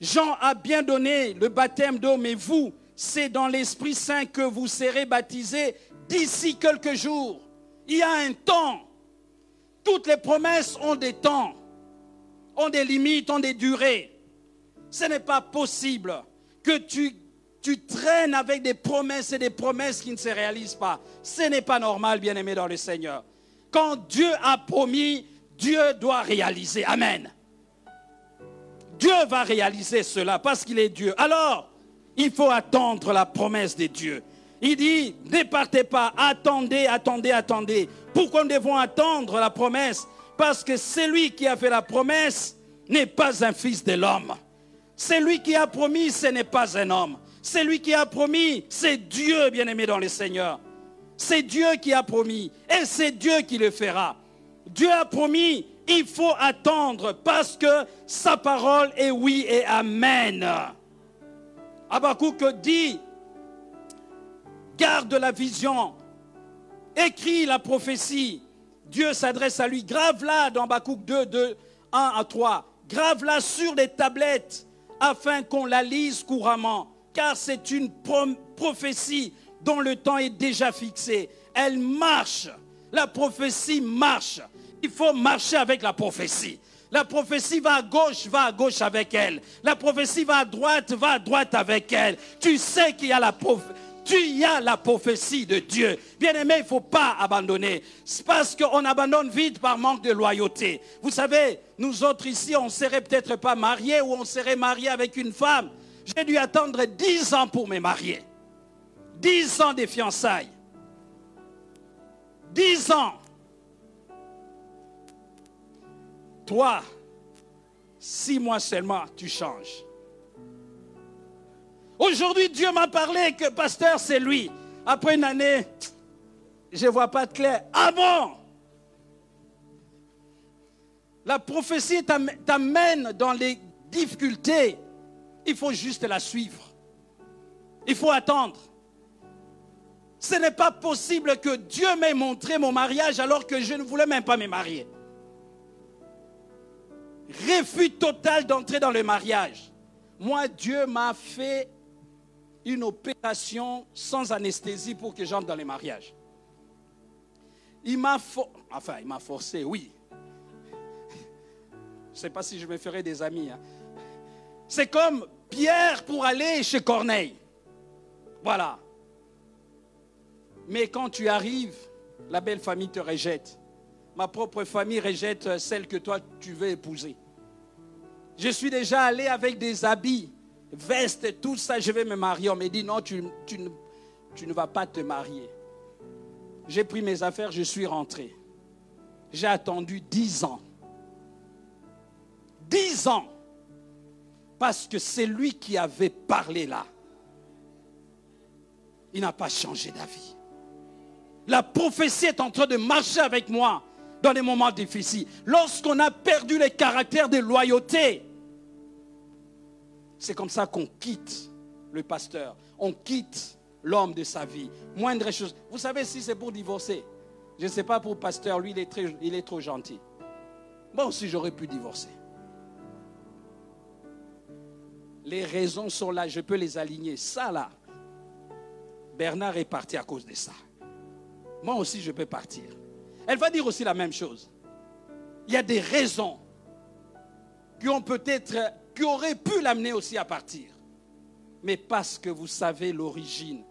[SPEAKER 1] Jean a bien donné le baptême d'eau, mais vous, c'est dans l'Esprit Saint que vous serez baptisés d'ici quelques jours. Il y a un temps. Toutes les promesses ont des temps, ont des limites, ont des durées. Ce n'est pas possible que tu, tu traînes avec des promesses et des promesses qui ne se réalisent pas. Ce n'est pas normal, bien-aimé dans le Seigneur. Quand Dieu a promis, Dieu doit réaliser. Amen. Dieu va réaliser cela parce qu'il est Dieu. Alors, il faut attendre la promesse de Dieu. Il dit, ne partez pas, attendez, attendez, attendez. Pourquoi nous devons attendre la promesse? Parce que celui qui a fait la promesse n'est pas un fils de l'homme. C'est lui qui a promis, ce n'est pas un homme. C'est lui qui a promis, c'est Dieu, bien-aimé dans le Seigneur. C'est Dieu qui a promis et c'est Dieu qui le fera. Dieu a promis, il faut attendre parce que sa parole est oui et amen. Habakkuk dit, garde la vision, écris la prophétie. Dieu s'adresse à lui, grave-la dans Habakkuk 2, 2, 1 à 3. Grave-la sur des tablettes afin qu'on la lise couramment, car c'est une prophétie dont le temps est déjà fixé. Elle marche, la prophétie marche. Il faut marcher avec la prophétie. La prophétie va à gauche, va à gauche avec elle. La prophétie va à droite, va à droite avec elle. Tu sais qu'il y a la prophétie tu as la prophétie de Dieu. Bien aimé, il ne faut pas abandonner. C'est parce qu'on abandonne vite par manque de loyauté. Vous savez, nous autres ici, on ne serait peut-être pas mariés ou on serait mariés avec une femme. J'ai dû attendre dix ans pour me marier. Dix ans de fiançailles. Dix ans. Toi, six mois seulement, tu changes. Aujourd'hui, Dieu m'a parlé que pasteur, c'est lui. Après une année, je ne vois pas de clair. Ah bon? La prophétie t'amène dans les difficultés. Il faut juste la suivre. Il faut attendre. Ce n'est pas possible que Dieu m'ait montré mon mariage alors que je ne voulais même pas me marier. Refus total d'entrer dans le mariage. Moi, Dieu m'a fait une opération sans anesthésie pour que j'entre dans les mariages. Il m'a enfin, il m'a forcé, oui. Je ne sais pas si je me ferai des amis. Hein. C'est comme Pierre pour aller chez Corneille. Voilà. Mais quand tu arrives, la belle famille te rejette. Ma propre famille rejette celle que toi tu veux épouser. Je suis déjà allé avec des habits veste, tout ça, je vais me marier. On me dit, non, tu, ne, tu ne vas pas te marier. J'ai pris mes affaires, je suis rentré. J'ai attendu dix ans. Dix ans. Parce que c'est lui qui avait parlé là. Il n'a pas changé d'avis. La prophétie est en train de marcher avec moi dans les moments difficiles. Lorsqu'on a perdu les caractères de loyauté, c'est comme ça qu'on quitte le pasteur, on quitte l'homme de sa vie. Moindre chose. Vous savez, si c'est pour divorcer, je ne sais pas pour le pasteur, lui, il est, très, il est trop gentil. Moi aussi, j'aurais pu divorcer. Les raisons sont là, je peux les aligner. Ça, là, Bernard est parti à cause de ça. Moi aussi, je peux partir. Elle va dire aussi la même chose. Il y a des raisons qui ont peut-être aurait pu l'amener aussi à partir. Mais parce que vous savez l'origine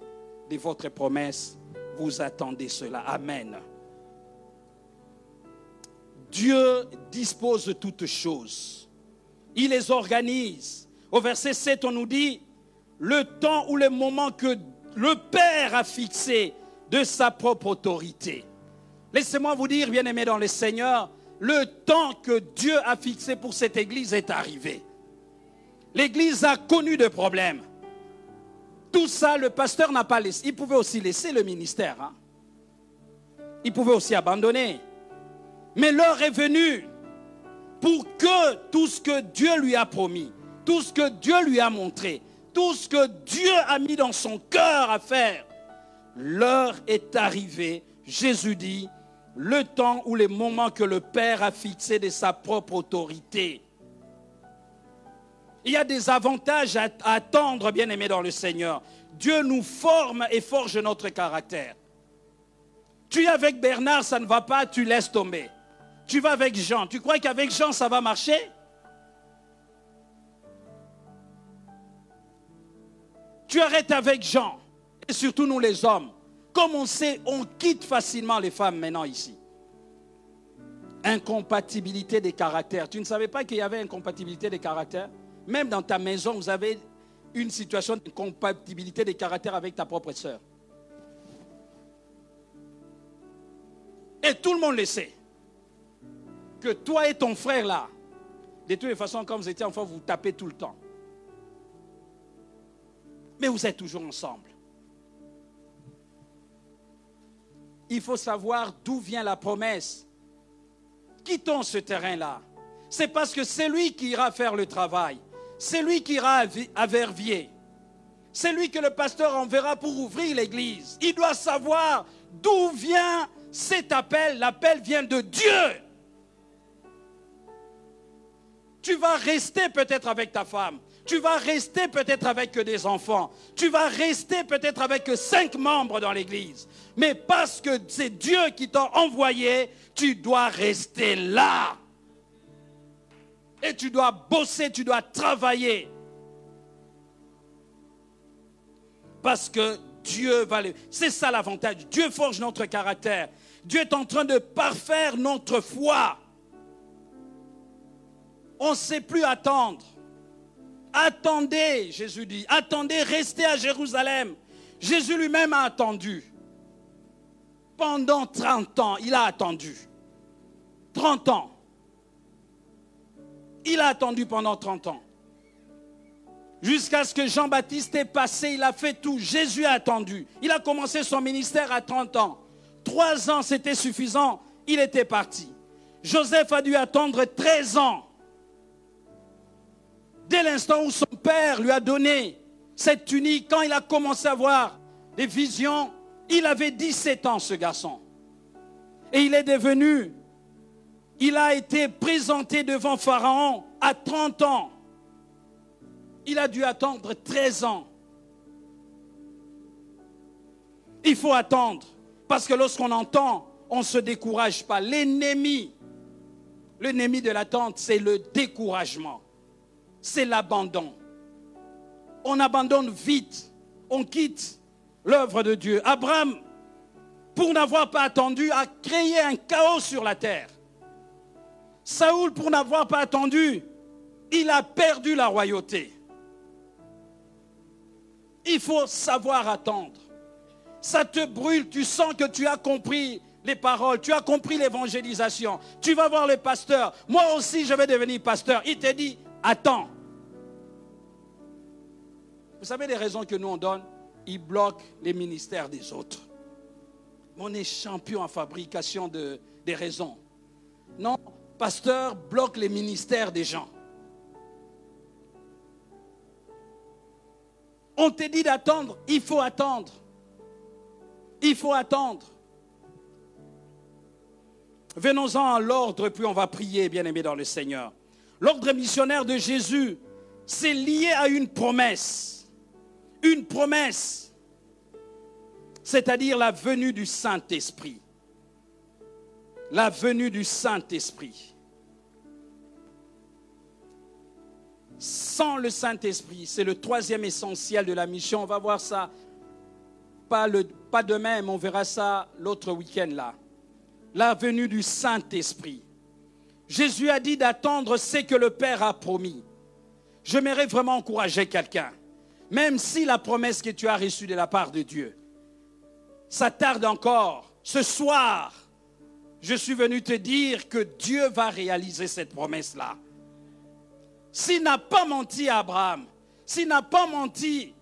[SPEAKER 1] de votre promesse, vous attendez cela. Amen. Dieu dispose de toutes choses. Il les organise. Au verset 7, on nous dit, le temps ou le moment que le Père a fixé de sa propre autorité. Laissez-moi vous dire, bien aimé dans le Seigneur, le temps que Dieu a fixé pour cette église est arrivé. L'église a connu de problèmes. Tout ça, le pasteur n'a pas laissé. Il pouvait aussi laisser le ministère. Hein. Il pouvait aussi abandonner. Mais l'heure est venue pour que tout ce que Dieu lui a promis, tout ce que Dieu lui a montré, tout ce que Dieu a mis dans son cœur à faire, l'heure est arrivée. Jésus dit, le temps ou les moments que le Père a fixés de sa propre autorité. Il y a des avantages à, attendre, bien aimé dans le Seigneur. Dieu nous forme et forge notre caractère. Tu es avec Bernard, ça ne va pas, tu laisses tomber. Tu vas avec Jean. Tu crois qu'avec Jean, ça va marcher? Tu arrêtes avec Jean. Et surtout nous les hommes. Comme on sait, on quitte facilement les femmes maintenant ici. Incompatibilité des caractères. Tu ne savais pas qu'il y avait incompatibilité des caractères? Même dans ta maison, vous avez une situation d'incompatibilité des caractères avec ta propre sœur. Et tout le monde le sait. Que toi et ton frère là, de toutes les façons, comme vous étiez enfant, vous tapez tout le temps. Mais vous êtes toujours ensemble. Il faut savoir d'où vient la promesse. Quittons ce terrain-là. C'est parce que c'est lui qui ira faire le travail. C'est lui qui ira à Verviers. C'est lui que le pasteur enverra pour ouvrir l'église. Il doit savoir d'où vient cet appel. L'appel vient de Dieu. Tu vas rester peut-être avec ta femme. Tu vas rester peut-être avec des enfants. Tu vas rester peut-être avec cinq membres dans l'église. Mais parce que c'est Dieu qui t'a envoyé, tu dois rester là. Et tu dois bosser, tu dois travailler. Parce que Dieu va le... C'est ça l'avantage. Dieu forge notre caractère. Dieu est en train de parfaire notre foi. On ne sait plus attendre. Attendez, Jésus dit, attendez, restez à Jérusalem. Jésus lui-même a attendu. Pendant 30 ans, il a attendu. 30 ans. Il a attendu pendant 30 ans. Jusqu'à ce que Jean-Baptiste ait passé, il a fait tout. Jésus a attendu. Il a commencé son ministère à 30 ans. Trois ans, c'était suffisant. Il était parti. Joseph a dû attendre 13 ans Dès l'instant où son père lui a donné cette tunique, quand il a commencé à voir des visions, il avait 17 ans, ce garçon. Et il est devenu, il a été présenté devant Pharaon à 30 ans. Il a dû attendre 13 ans. Il faut attendre. Parce que lorsqu'on entend, on ne se décourage pas. L'ennemi, l'ennemi de l'attente, c'est le découragement c'est l'abandon. On abandonne vite, on quitte l'œuvre de Dieu. Abraham, pour n'avoir pas attendu, a créé un chaos sur la terre. Saoul, pour n'avoir pas attendu, il a perdu la royauté. Il faut savoir attendre. Ça te brûle, tu sens que tu as compris les paroles, tu as compris l'évangélisation. Tu vas voir le pasteur. Moi aussi, je vais devenir pasteur. Il te dit, attends. Vous savez les raisons que nous on donne? Ils bloquent les ministères des autres. On est champion en fabrication de, des raisons. Non, pasteur bloque les ministères des gens. On te dit d'attendre, il faut attendre. Il faut attendre. Venons-en à l'ordre, puis on va prier, bien aimé dans le Seigneur. L'ordre missionnaire de Jésus, c'est lié à une promesse une promesse, c'est-à-dire la venue du Saint-Esprit. La venue du Saint-Esprit. Sans le Saint-Esprit, c'est le troisième essentiel de la mission. On va voir ça, pas, demain, mais on verra ça l'autre week-end là. La venue du Saint-Esprit. Jésus a dit d'attendre ce que le Père a promis. Je m'aimerais vraiment encourager quelqu'un. Même si la promesse que tu as reçue de la part de Dieu, ça tarde encore. Ce soir, je suis venu te dire que Dieu va réaliser cette promesse-là. S'il n'a pas menti à Abraham, s'il n'a pas menti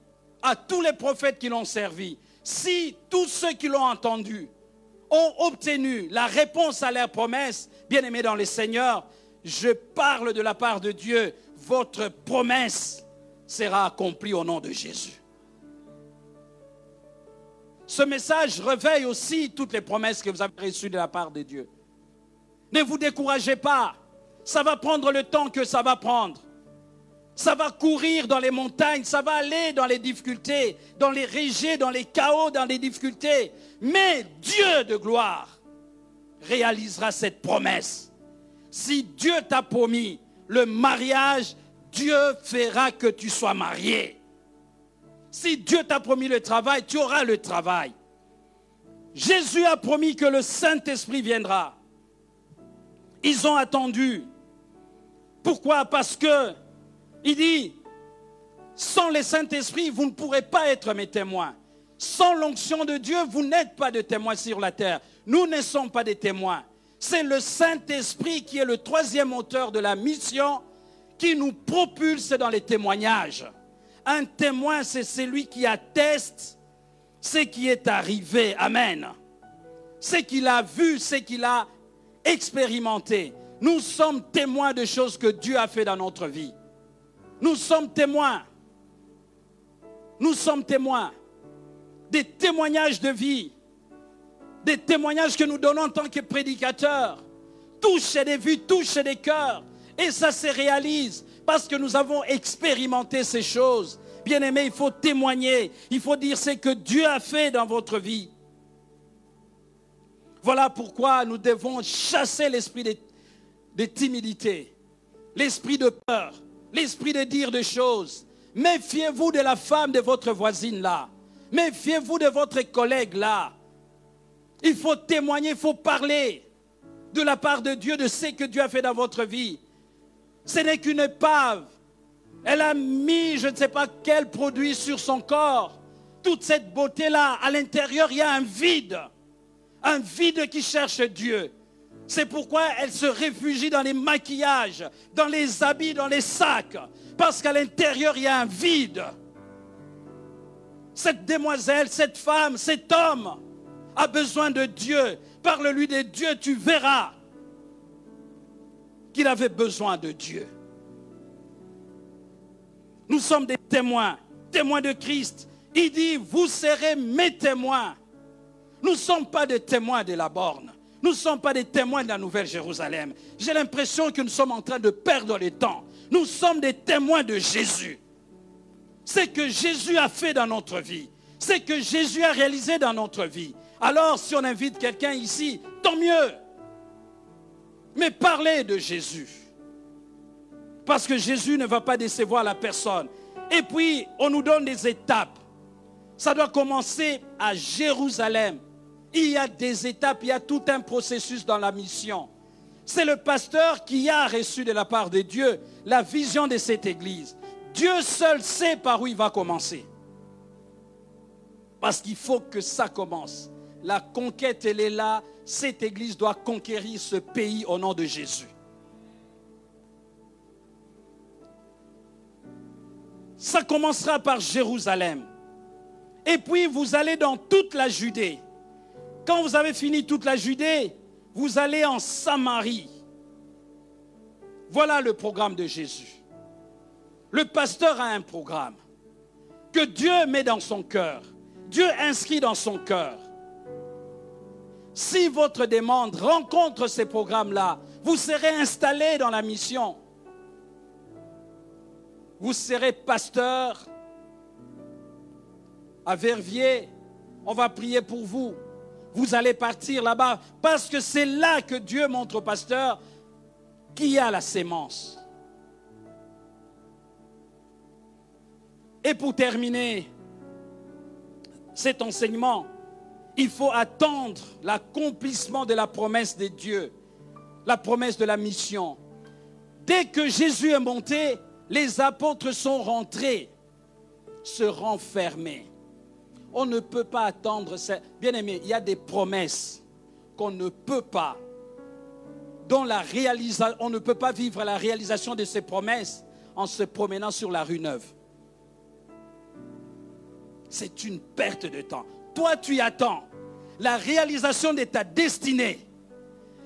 [SPEAKER 1] à tous les prophètes qui l'ont servi, si tous ceux qui l'ont entendu ont obtenu la réponse à leur promesse, bien aimés dans les seigneurs, je parle de la part de Dieu, votre promesse sera accomplie au nom de Jésus. Ce message réveille aussi toutes les promesses que vous avez reçues de la part de Dieu. Ne vous découragez pas. Ça va prendre le temps que ça va prendre. Ça va courir dans les montagnes, ça va aller dans les difficultés, dans les régés, dans les chaos, dans les difficultés. Mais Dieu de gloire réalisera cette promesse. Si Dieu t'a promis le mariage, Dieu fera que tu sois marié. Si Dieu t'a promis le travail, tu auras le travail. Jésus a promis que le Saint-Esprit viendra. Ils ont attendu. Pourquoi? Parce que il dit sans le Saint-Esprit, vous ne pourrez pas être mes témoins. Sans l'onction de Dieu, vous n'êtes pas de témoins sur la terre. Nous ne sommes pas des témoins. C'est le Saint-Esprit qui est le troisième auteur de la mission qui nous propulse dans les témoignages. Un témoin, c'est celui qui atteste ce qui est arrivé. Amen. Ce qu'il a vu, ce qu'il a expérimenté. Nous sommes témoins de choses que Dieu a fait dans notre vie. Nous sommes témoins. Nous sommes témoins des témoignages de vie, des témoignages que nous donnons en tant que prédicateurs. Toucher des vues, toucher des cœurs. Et ça se réalise parce que nous avons expérimenté ces choses. Bien aimé, il faut témoigner. Il faut dire ce que Dieu a fait dans votre vie. Voilà pourquoi nous devons chasser l'esprit de, timidité, l'esprit de peur, l'esprit de dire des choses. Méfiez-vous de la femme de votre voisine là. Méfiez-vous de votre collègue là. Il faut témoigner, il faut parler de la part de Dieu de ce que Dieu a fait dans votre vie. Ce n'est qu'une épave. Elle a mis je ne sais pas quel produit sur son corps. Toute cette beauté-là, à l'intérieur, il y a un vide. Un vide qui cherche Dieu. C'est pourquoi elle se réfugie dans les maquillages, dans les habits, dans les sacs. Parce qu'à l'intérieur, il y a un vide. Cette demoiselle, cette femme, cet homme a besoin de Dieu. Parle-lui de Dieu, tu verras qu'il avait besoin de Dieu. Nous sommes des témoins, témoins de Christ. Il dit, vous serez mes témoins. Nous ne sommes pas des témoins de la borne. Nous ne sommes pas des témoins de la Nouvelle Jérusalem. J'ai l'impression que nous sommes en train de perdre le temps. Nous sommes des témoins de Jésus. Ce que Jésus a fait dans notre vie. Ce que Jésus a réalisé dans notre vie. Alors, si on invite quelqu'un ici, tant mieux mais parlez de Jésus. Parce que Jésus ne va pas décevoir la personne. Et puis, on nous donne des étapes. Ça doit commencer à Jérusalem. Il y a des étapes, il y a tout un processus dans la mission. C'est le pasteur qui a reçu de la part de Dieu la vision de cette église. Dieu seul sait par où il va commencer. Parce qu'il faut que ça commence. La conquête, elle est là cette église doit conquérir ce pays au nom de Jésus. Ça commencera par Jérusalem. Et puis vous allez dans toute la Judée. Quand vous avez fini toute la Judée, vous allez en Samarie. Voilà le programme de Jésus. Le pasteur a un programme que Dieu met dans son cœur. Dieu inscrit dans son cœur. Si votre demande rencontre ces programmes-là, vous serez installé dans la mission. Vous serez pasteur à Verviers. On va prier pour vous. Vous allez partir là-bas parce que c'est là que Dieu montre au pasteur qui a la sémence. Et pour terminer cet enseignement, il faut attendre l'accomplissement de la promesse de Dieu, la promesse de la mission. Dès que Jésus est monté, les apôtres sont rentrés, se renfermer. On ne peut pas attendre. Bien aimé, il y a des promesses qu'on ne peut pas dont la réalisation, on ne peut pas vivre la réalisation de ses promesses en se promenant sur la rue Neuve. C'est une perte de temps. Toi, tu attends la réalisation de ta destinée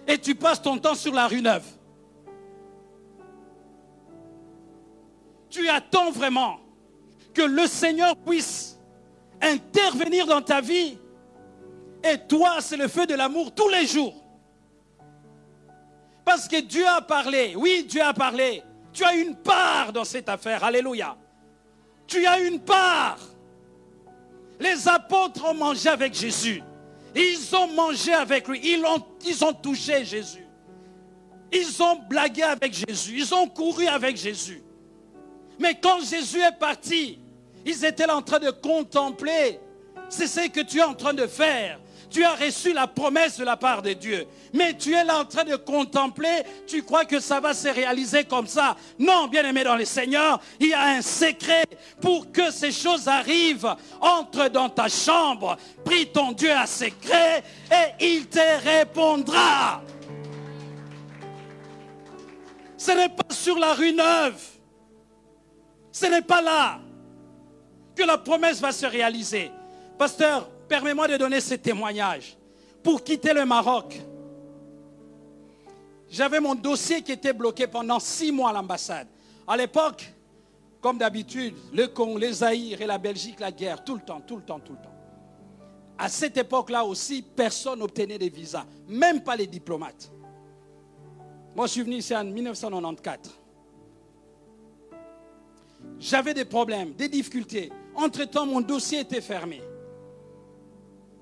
[SPEAKER 1] et tu passes ton temps sur la rue Neuve. Tu attends vraiment que le Seigneur puisse intervenir dans ta vie. Et toi, c'est le feu de l'amour tous les jours. Parce que Dieu a parlé. Oui, Dieu a parlé. Tu as une part dans cette affaire. Alléluia. Tu as une part. Les apôtres ont mangé avec Jésus. Ils ont mangé avec lui. Ils ont, touché Jésus. Ils ont blagué avec Jésus. Ils ont couru avec Jésus. Mais quand Jésus est parti, ils étaient en train de contempler. C'est ce que tu es en train de faire. Tu as reçu la promesse de la part de Dieu. Mais tu es là en train de contempler. Tu crois que ça va se réaliser comme ça. Non, bien aimé dans le Seigneur, il y a un secret pour que ces choses arrivent. Entre dans ta chambre, prie ton Dieu à secret et il te répondra. Ce n'est pas sur la rue neuve. Ce n'est pas là que la promesse va se réaliser. Pasteur, permets-moi de donner ce témoignage. Pour quitter le Maroc, j'avais mon dossier qui était bloqué pendant six mois à l'ambassade. À l'époque, comme d'habitude, le Congo, les Zaïre et la Belgique, la guerre, tout le temps, tout le temps, tout le temps. À cette époque-là aussi, personne n'obtenait des visas, même pas les diplomates. Moi, je suis venu ici en 1994. J'avais des problèmes, des difficultés. Entre-temps, mon dossier était fermé.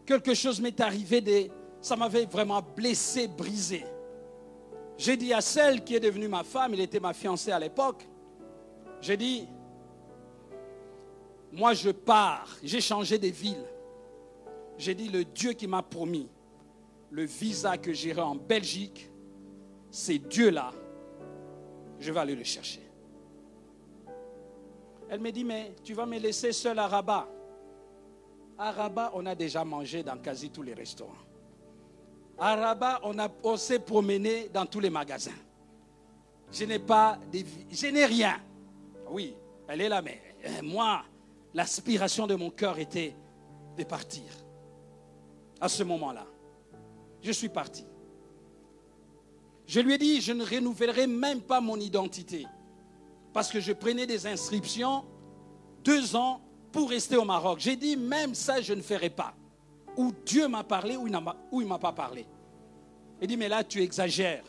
[SPEAKER 1] Quelque chose m'est arrivé, ça m'avait vraiment blessé, brisé. J'ai dit à celle qui est devenue ma femme, elle était ma fiancée à l'époque, j'ai dit, moi je pars, j'ai changé de ville. J'ai dit, le Dieu qui m'a promis le visa que j'irai en Belgique, c'est Dieu-là, je vais aller le chercher. Elle me dit, mais tu vas me laisser seul à Rabat. À Rabat, on a déjà mangé dans quasi tous les restaurants. À Rabat, on, s'est promené dans tous les magasins. Je n'ai pas, je n'ai rien. Oui, elle est là, mais euh, moi, l'aspiration de mon cœur était de partir. À ce moment-là, je suis parti. Je lui ai dit, je ne renouvellerai même pas mon identité parce que je prenais des inscriptions deux ans pour rester au Maroc. J'ai dit, même ça, je ne ferai pas. Ou Dieu m'a parlé ou il ne m'a pas parlé. Il dit, mais là, tu exagères.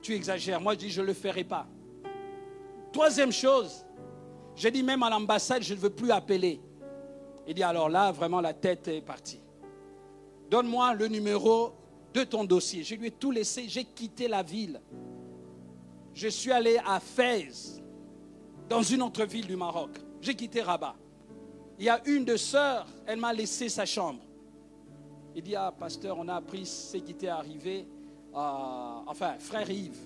[SPEAKER 1] Tu exagères. Moi, je dis, je ne le ferai pas. Troisième chose, j'ai dit, même à l'ambassade, je ne veux plus appeler. Il dit, alors là, vraiment, la tête est partie. Donne-moi le numéro de ton dossier. Je lui ai tout laissé. J'ai quitté la ville je suis allé à Fès, dans une autre ville du Maroc. J'ai quitté Rabat. Il y a une de sœurs, elle m'a laissé sa chambre. Il dit, ah, pasteur, on a appris ce qui t'est arrivé. enfin, frère Yves.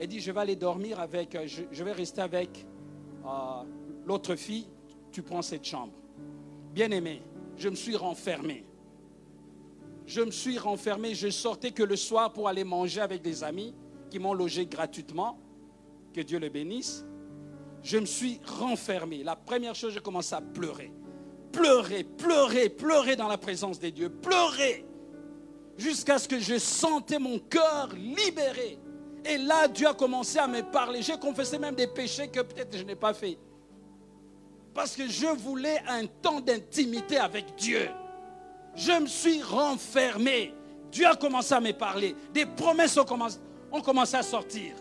[SPEAKER 1] Il dit, je vais aller dormir avec, euh, je, vais rester avec euh, l'autre fille. Tu prends cette chambre. Bien aimé, je me suis renfermé. Je me suis renfermé. Je sortais que le soir pour aller manger avec des amis qui m'ont logé gratuitement, que Dieu le bénisse, je me suis renfermé. La première chose, j'ai commencé à pleurer. Pleurer, pleurer, pleurer dans la présence des dieux. Pleurer. Jusqu'à ce que je sentais mon cœur libéré. Et là, Dieu a commencé à me parler. J'ai confessé même des péchés que peut-être je n'ai pas fait. Parce que je voulais un temps d'intimité avec Dieu. Je me suis renfermé. Dieu a commencé à me parler. Des promesses ont commencé à sortir.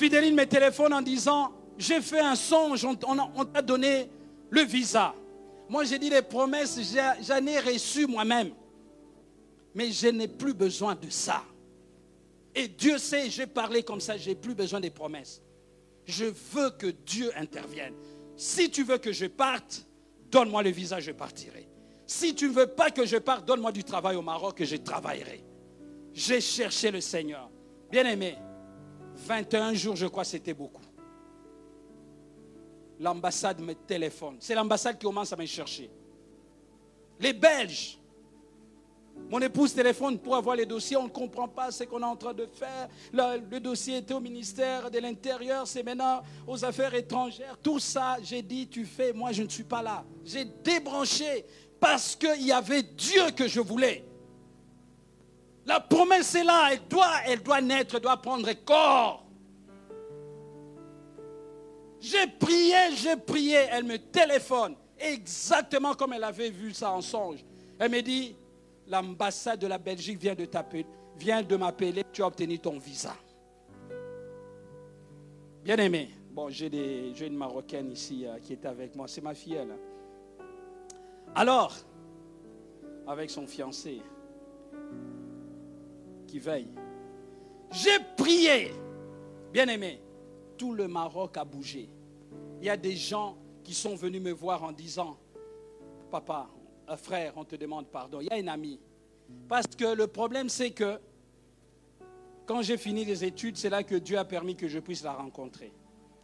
[SPEAKER 1] Fidéline me téléphone en disant, j'ai fait un songe, on, t'a donné le visa. Moi, j'ai dit les promesses, j'en ai reçu moi-même. Mais je n'ai plus besoin de ça. Et Dieu sait, j'ai parlé comme ça, j'ai plus besoin des promesses. Je veux que Dieu intervienne. Si tu veux que je parte, donne-moi le visa, je partirai. Si tu ne veux pas que je parte, donne-moi du travail au Maroc et je travaillerai. J'ai cherché le Seigneur. Bien aimé, 21 jours, je crois, c'était beaucoup. L'ambassade me téléphone. C'est l'ambassade qui commence à me chercher. Les Belges, Mon épouse téléphone pour avoir les dossiers. On ne comprend pas ce qu'on est en train de faire. Le, dossier était au ministère de l'Intérieur. C'est maintenant aux affaires étrangères. Tout ça, j'ai dit, tu fais. Moi, je ne suis pas là. J'ai débranché parce qu'il y avait Dieu que je voulais. La promesse est là. Elle doit, elle doit naître, elle doit prendre corps. J'ai prié, j'ai prié. Elle me téléphone exactement comme elle avait vu ça en songe. Elle me dit, l'ambassade de la Belgique vient de taper, vient de m'appeler, tu as obtenu ton visa. Bien aimé, bon, j'ai une Marocaine ici euh, qui est avec moi, c'est ma fille. Alors, avec son fiancé veille, j'ai prié, bien aimé, tout le Maroc a bougé. Il y a des gens qui sont venus me voir en disant, papa, frère, on te demande pardon. Il y a une amie. Parce que le problème, c'est que quand j'ai fini les études, c'est là que Dieu a permis que je puisse la rencontrer.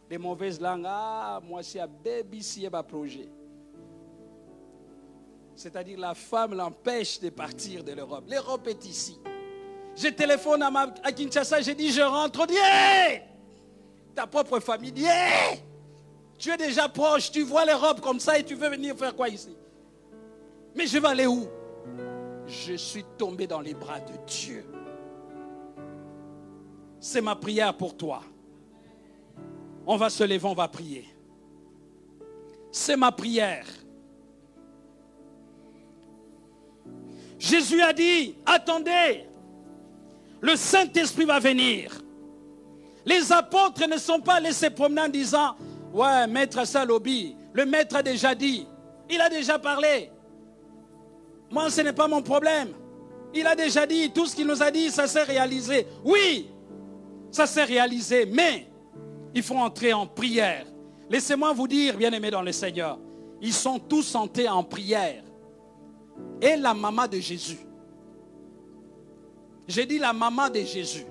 [SPEAKER 1] Les mauvaises langues, ah, moi, c'est un baby, c'est un projet. C'est-à-dire la femme l'empêche de partir de l'Europe. L'Europe est ici. Je téléphone à, ma, Kinshasa, j'ai dit, je rentre. On dit, ta propre famille dit, tu es déjà proche, tu vois l'Europe comme ça et tu veux venir faire quoi ici? Mais je vais aller où? Je suis tombé dans les bras de Dieu. C'est ma prière pour toi. On va se lever, on va prier. C'est ma prière. Jésus a dit, attendez, le Saint-Esprit va venir. Les apôtres ne sont pas laissés promener en disant, ouais, maître Salobi, le maître a déjà dit, il a déjà parlé. Moi, ce n'est pas mon problème. Il a déjà dit, tout ce qu'il nous a dit, ça s'est réalisé. Oui, ça s'est réalisé, mais il faut entrer en prière. Laissez-moi vous dire, bien-aimés dans le Seigneur, ils sont tous entrés en prière. Et la maman de Jésus. J'ai dit la maman de Jésus.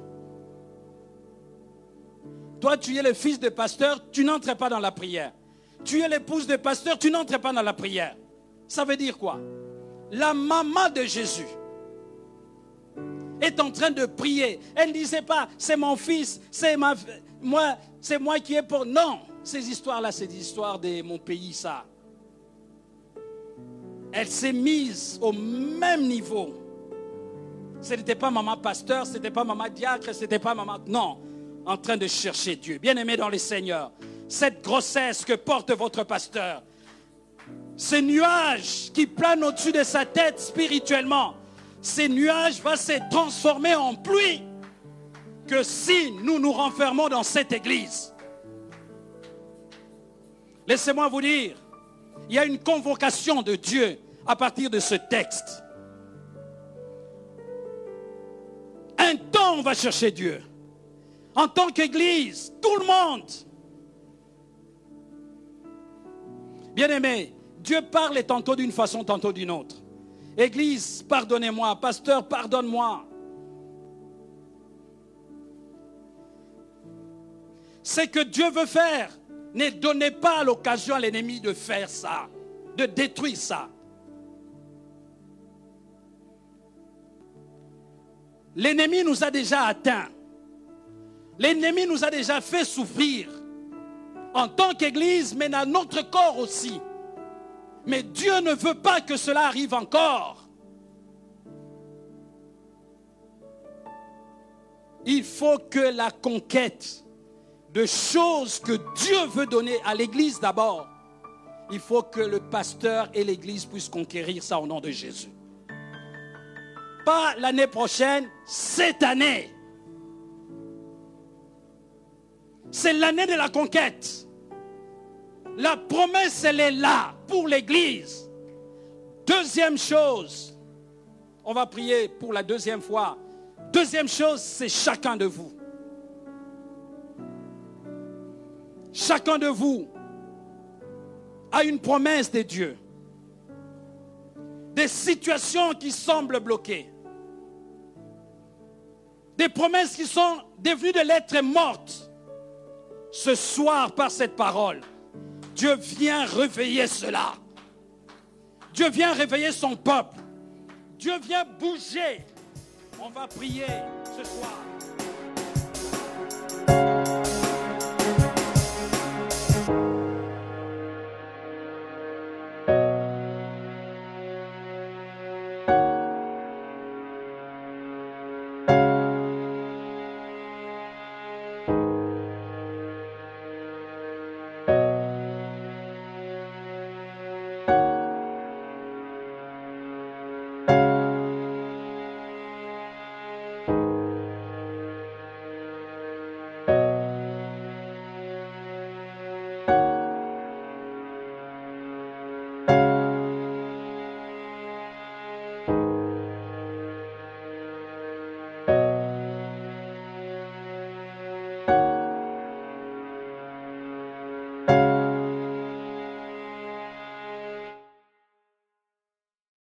[SPEAKER 1] Toi, tu es le fils de pasteur, tu n'entres pas dans la prière. Tu es l'épouse de pasteur, tu n'entres pas dans la prière. Ça veut dire quoi? La maman de Jésus est en train de prier. Elle ne disait pas, c'est mon fils, c'est moi, c'est moi qui ai pour. Non, ces histoires-là, c'est des histoires de mon pays, ça. Elle s'est mise au même niveau. Ce n'était pas maman pasteur, ce n'était pas maman diacre, ce n'était pas maman. Non, en train de chercher Dieu. Bien-aimé dans les seigneurs, cette grossesse que porte votre pasteur, ces nuages qui planent au-dessus de sa tête spirituellement, ces nuages vont se transformer en pluie que si nous nous renfermons dans cette église. Laissez-moi vous dire, il y a une convocation de Dieu à partir de ce texte. Un temps, on va chercher Dieu. En tant qu'église, tout le monde. Bien aimé, Dieu parle tantôt d'une façon, tantôt d'une autre. Église, pardonnez-moi. Pasteur, pardonne-moi. Ce que Dieu veut faire, ne donnez pas l'occasion à l'ennemi de faire ça, de détruire ça. L'ennemi nous a déjà atteints. L'ennemi nous a déjà fait souffrir. En tant qu'Église, mais dans notre corps aussi. Mais Dieu ne veut pas que cela arrive encore. Il faut que la conquête de choses que Dieu veut donner à l'Église d'abord, il faut que le pasteur et l'Église puissent conquérir ça au nom de Jésus. Pas l'année prochaine, cette année. C'est l'année de la conquête. La promesse, elle est là pour l'Église. Deuxième chose, on va prier pour la deuxième fois. Deuxième chose, c'est chacun de vous. Chacun de vous a une promesse de Dieu. Des situations qui semblent bloquées. Des promesses qui sont devenues de lettres mortes. Ce soir, par cette parole, Dieu vient réveiller cela. Dieu vient réveiller son peuple. Dieu vient bouger. On va prier ce soir.